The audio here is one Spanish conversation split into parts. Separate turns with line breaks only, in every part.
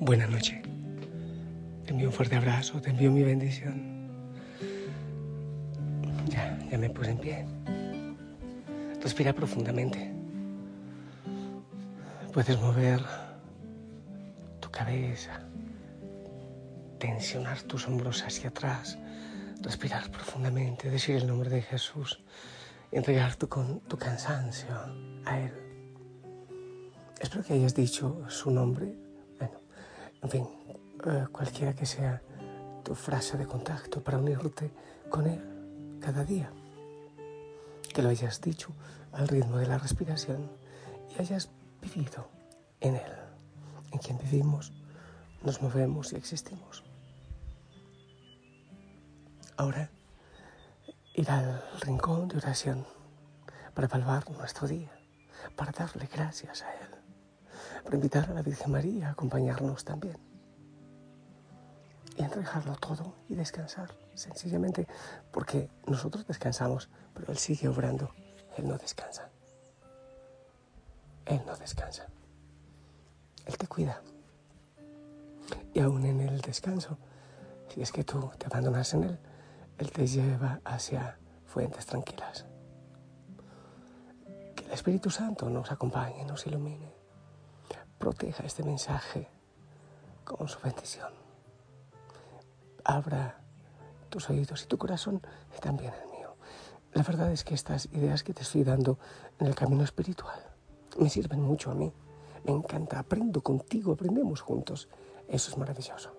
buena noche. Te envío un fuerte abrazo, te envío mi bendición. Ya, ya me puse en pie. Respira profundamente. Puedes mover tu cabeza, tensionar tus hombros hacia atrás, respirar profundamente, decir el nombre de Jesús entregar tu, tu cansancio a Él. Espero que hayas dicho su nombre. En fin, eh, cualquiera que sea tu frase de contacto para unirte con Él cada día. Que lo hayas dicho al ritmo de la respiración y hayas vivido en Él, en quien vivimos, nos movemos y existimos. Ahora, ir al rincón de oración para evaluar nuestro día, para darle gracias a Él, para invitar a la Virgen María a acompañarnos también y entregarlo todo y descansar, sencillamente porque nosotros descansamos, pero Él sigue obrando, Él no descansa. Él no descansa. Él te cuida. Y aún en el descanso, si es que tú te abandonas en Él, Él te lleva hacia fuentes tranquilas. Que el Espíritu Santo nos acompañe, nos ilumine, proteja este mensaje con su bendición. Abra tus oídos y tu corazón y también el mío. La verdad es que estas ideas que te estoy dando en el camino espiritual me sirven mucho a mí. Me encanta, aprendo contigo, aprendemos juntos. Eso es maravilloso.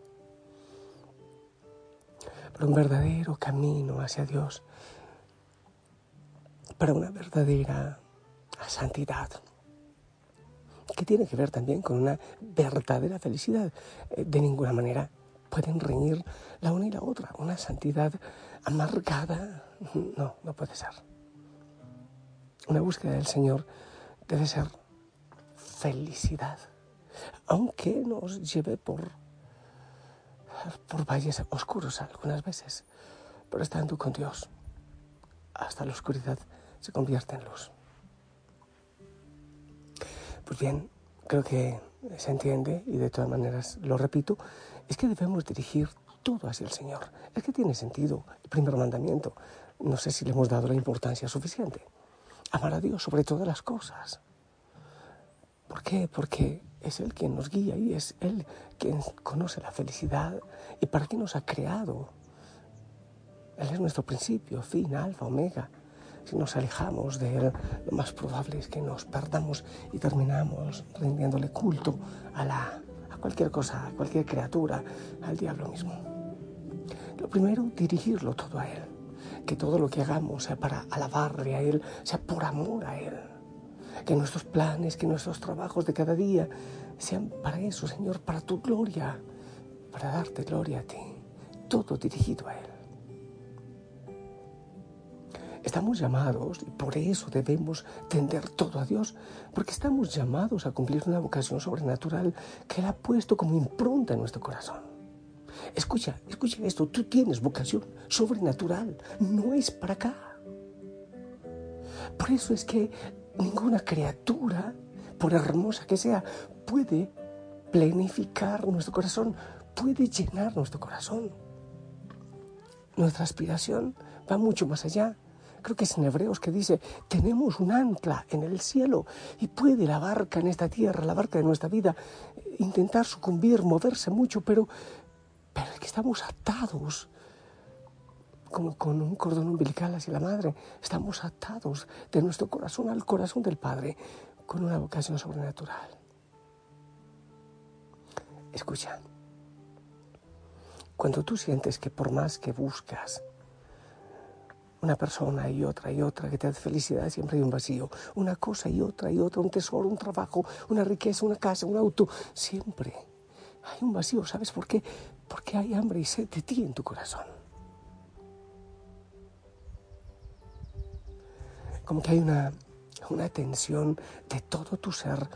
Para un verdadero camino hacia Dios, para una verdadera santidad, que tiene que ver también con una verdadera felicidad. Eh, de ninguna manera pueden reñir la una y la otra. Una santidad amargada, no, no puede ser. Una búsqueda del Señor debe ser felicidad, aunque nos lleve por, por valles oscuros algunas veces, pero estando con Dios, hasta la oscuridad se convierte en luz. Pues bien, creo que se entiende, y de todas maneras lo repito, es que debemos dirigir todo hacia el Señor. Es que tiene sentido el primer mandamiento. No sé si le hemos dado la importancia suficiente. Amar a Dios sobre todas las cosas. ¿Por qué? Porque es Él quien nos guía y es Él quien conoce la felicidad y para qué nos ha creado. Él es nuestro principio, fin, alfa, omega. Si nos alejamos de Él, lo más probable es que nos perdamos y terminamos rindiéndole culto a, la, a cualquier cosa, a cualquier criatura, al diablo mismo. Lo primero, dirigirlo todo a Él que todo lo que hagamos sea para alabarle a Él, sea por amor a Él. Que nuestros planes, que nuestros trabajos de cada día sean para eso, Señor, para tu gloria, para darte gloria a ti. Todo dirigido a Él. Estamos llamados, y por eso debemos tender todo a Dios, porque estamos llamados a cumplir una vocación sobrenatural que Él ha puesto como impronta en nuestro corazón. Escucha, escucha esto, tú tienes vocación sobrenatural, no es para acá. Por eso es que ninguna criatura, por hermosa que sea, puede planificar nuestro corazón, puede llenar nuestro corazón. Nuestra aspiración va mucho más allá. Creo que es en Hebreos que dice, tenemos un ancla en el cielo y puede la barca en esta tierra, la barca de nuestra vida, intentar sucumbir, moverse mucho, pero pero es que estamos atados como con un cordón umbilical hacia la madre. Estamos atados de nuestro corazón al corazón del Padre con una vocación sobrenatural. Escucha, cuando tú sientes que por más que buscas una persona y otra y otra que te da felicidad, siempre hay un vacío. Una cosa y otra y otra, un tesoro, un trabajo, una riqueza, una casa, un auto, siempre hay un vacío. ¿Sabes por qué? Porque hay hambre y sed de ti en tu corazón. Como que hay una, una tensión de todo tu ser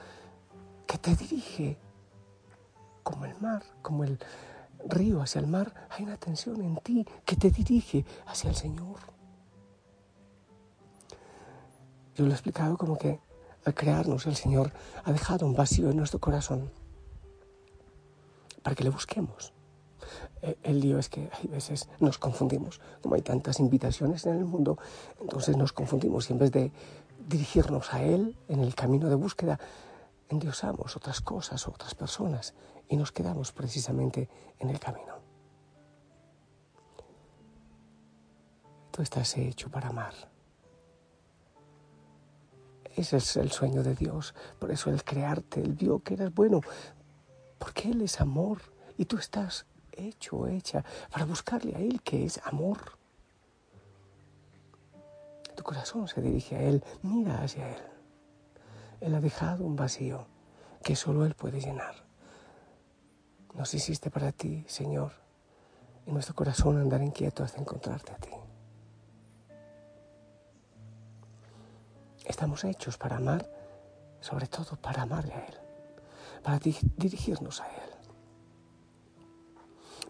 que te dirige como el mar, como el río hacia el mar. Hay una tensión en ti que te dirige hacia el Señor. Yo lo he explicado como que al crearnos el Señor ha dejado un vacío en nuestro corazón para que le busquemos. Eh, el lío es que hay veces nos confundimos, como hay tantas invitaciones en el mundo, entonces nos confundimos y en vez de dirigirnos a Él en el camino de búsqueda, endiosamos otras cosas, otras personas y nos quedamos precisamente en el camino. Tú estás hecho para amar. Ese es el sueño de Dios. Por eso el crearte, Él vio que eras bueno, porque Él es amor y tú estás hecho hecha para buscarle a Él que es amor. Tu corazón se dirige a Él, mira hacia Él. Él ha dejado un vacío que solo Él puede llenar. Nos hiciste para ti, Señor, y nuestro corazón andar inquieto hasta encontrarte a ti. Estamos hechos para amar, sobre todo para amarle a Él, para dirigirnos a Él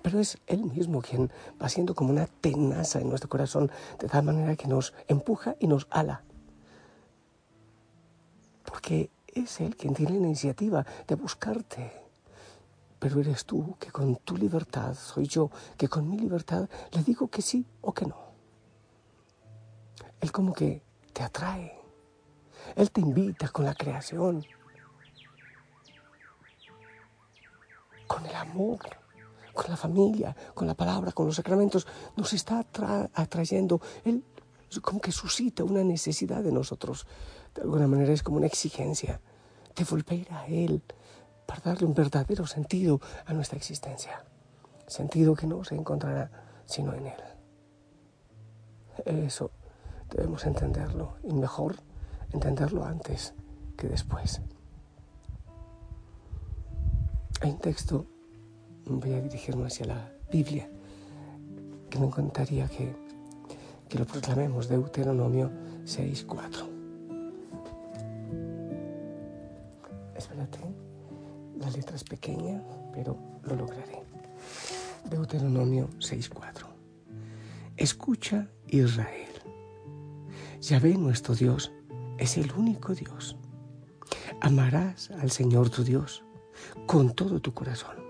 pero es Él mismo quien va siendo como una tenaza en nuestro corazón, de tal manera que nos empuja y nos ala. Porque es Él quien tiene la iniciativa de buscarte. Pero eres tú que con tu libertad, soy yo que con mi libertad le digo que sí o que no. Él como que te atrae. Él te invita con la creación, con el amor con la familia, con la palabra, con los sacramentos, nos está atrayendo. Él como que suscita una necesidad de nosotros. De alguna manera es como una exigencia de volver a Él para darle un verdadero sentido a nuestra existencia. Sentido que no se encontrará sino en Él. Eso debemos entenderlo y mejor entenderlo antes que después. Hay un texto voy a dirigirme hacia la Biblia, que me encantaría que, que lo proclamemos, Deuteronomio 6.4. Espérate, la letra es pequeña, pero lo lograré. Deuteronomio 6.4. Escucha Israel. Yahvé nuestro Dios es el único Dios. Amarás al Señor tu Dios con todo tu corazón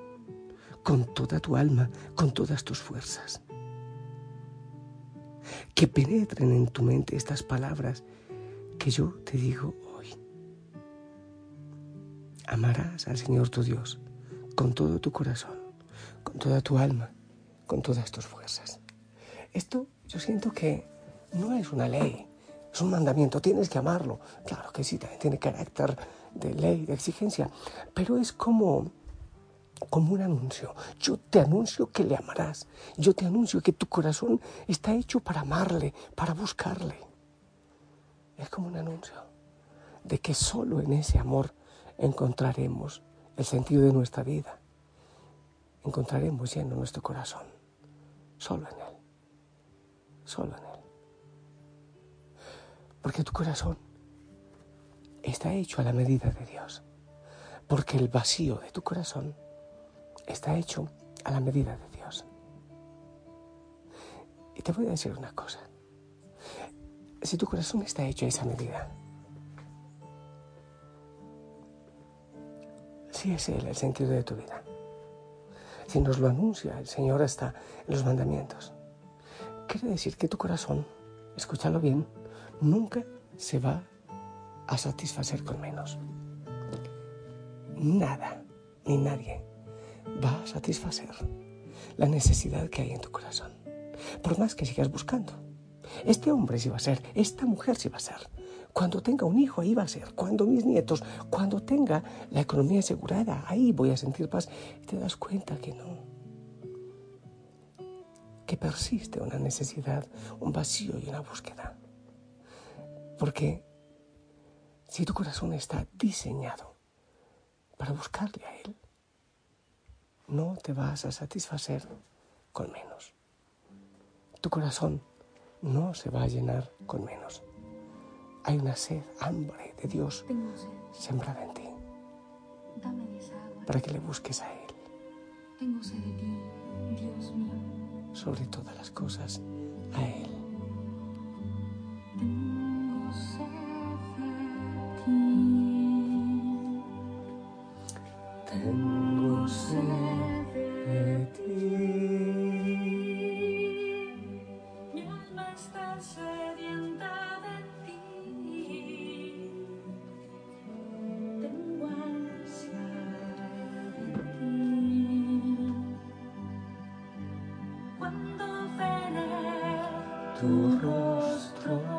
con toda tu alma, con todas tus fuerzas. Que penetren en tu mente estas palabras que yo te digo hoy. Amarás al Señor tu Dios con todo tu corazón, con toda tu alma, con todas tus fuerzas. Esto yo siento que no es una ley, es un mandamiento, tienes que amarlo. Claro que sí, también tiene carácter de ley, de exigencia, pero es como como un anuncio. Yo te anuncio que le amarás. Yo te anuncio que tu corazón está hecho para amarle, para buscarle. Es como un anuncio de que solo en ese amor encontraremos el sentido de nuestra vida. Encontraremos lleno nuestro corazón. Solo en Él. Solo en Él. Porque tu corazón está hecho a la medida de Dios. Porque el vacío de tu corazón está hecho a la medida de Dios. Y te voy a decir una cosa. Si tu corazón está hecho a esa medida, si es Él el sentido de tu vida, si nos lo anuncia el Señor hasta en los mandamientos, quiere decir que tu corazón, escúchalo bien, nunca se va a satisfacer con menos. Nada ni nadie va a satisfacer la necesidad que hay en tu corazón. Por más que sigas buscando. Este hombre sí va a ser, esta mujer sí va a ser. Cuando tenga un hijo, ahí va a ser. Cuando mis nietos, cuando tenga la economía asegurada, ahí voy a sentir paz. Y te das cuenta que no. Que persiste una necesidad, un vacío y una búsqueda. Porque si tu corazón está diseñado para buscarle a Él, no te vas a satisfacer con menos. Tu corazón no se va a llenar con menos. Hay una sed, hambre de Dios sembrada en ti. Para que le busques a Él.
Tengo sed de ti, Dios mío.
Sobre todas las cosas, a Él. Tu rostro.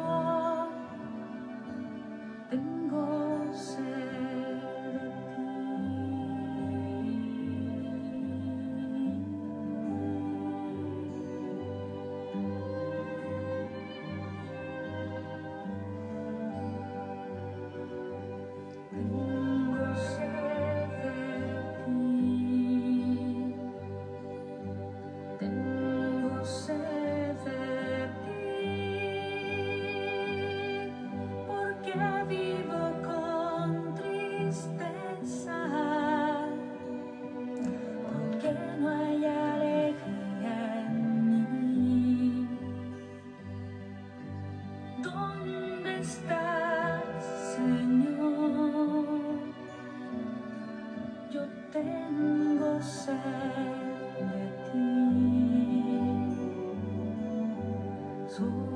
Tengo sed de ti,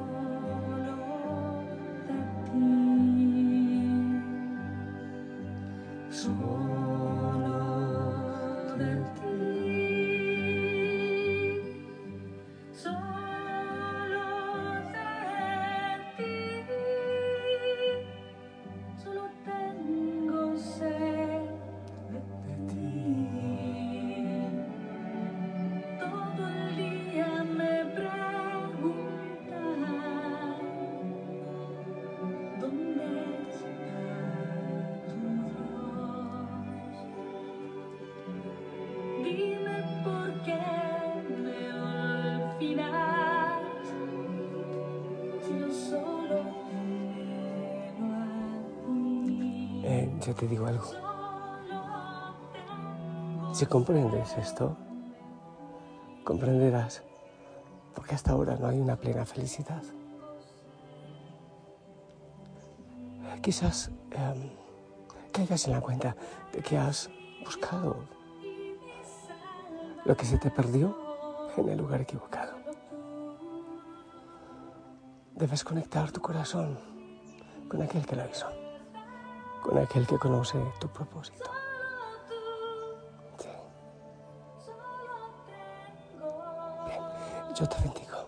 Eh, ya te digo algo. Si comprendes esto, comprenderás porque hasta ahora no hay una plena felicidad. Quizás em, caigas en la cuenta de que has buscado lo que se te perdió en el lugar equivocado. Debes conectar tu corazón con aquel que lo hizo, con aquel que conoce tu propósito. Sí. Yo te bendigo.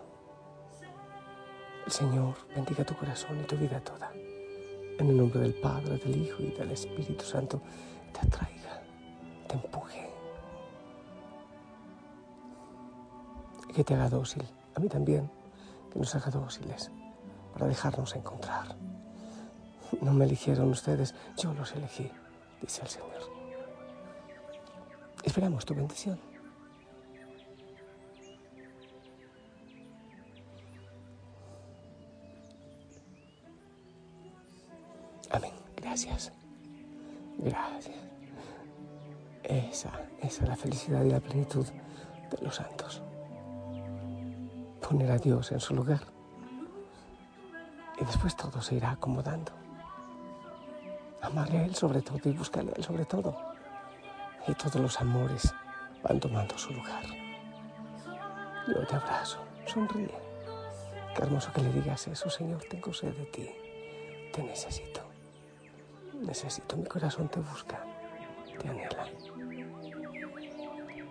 El Señor bendiga tu corazón y tu vida toda. En el nombre del Padre, del Hijo y del Espíritu Santo, te atraiga, te empuje. Y que te haga dócil, a mí también, que nos haga dóciles para dejarnos encontrar. No me eligieron ustedes, yo los elegí, dice el Señor. Esperamos tu bendición. Amén. Gracias. Gracias. Esa, esa es la felicidad y la plenitud de los santos. Poner a Dios en su lugar. Y después todo se irá acomodando. Amarle a Él sobre todo y buscarle a Él sobre todo. Y todos los amores van tomando su lugar. Yo te abrazo, sonríe. Qué hermoso que le digas eso, Señor, tengo sed de ti. Te necesito. Necesito, mi corazón te busca, te anhela.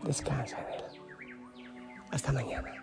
Descansa en Él. Hasta mañana.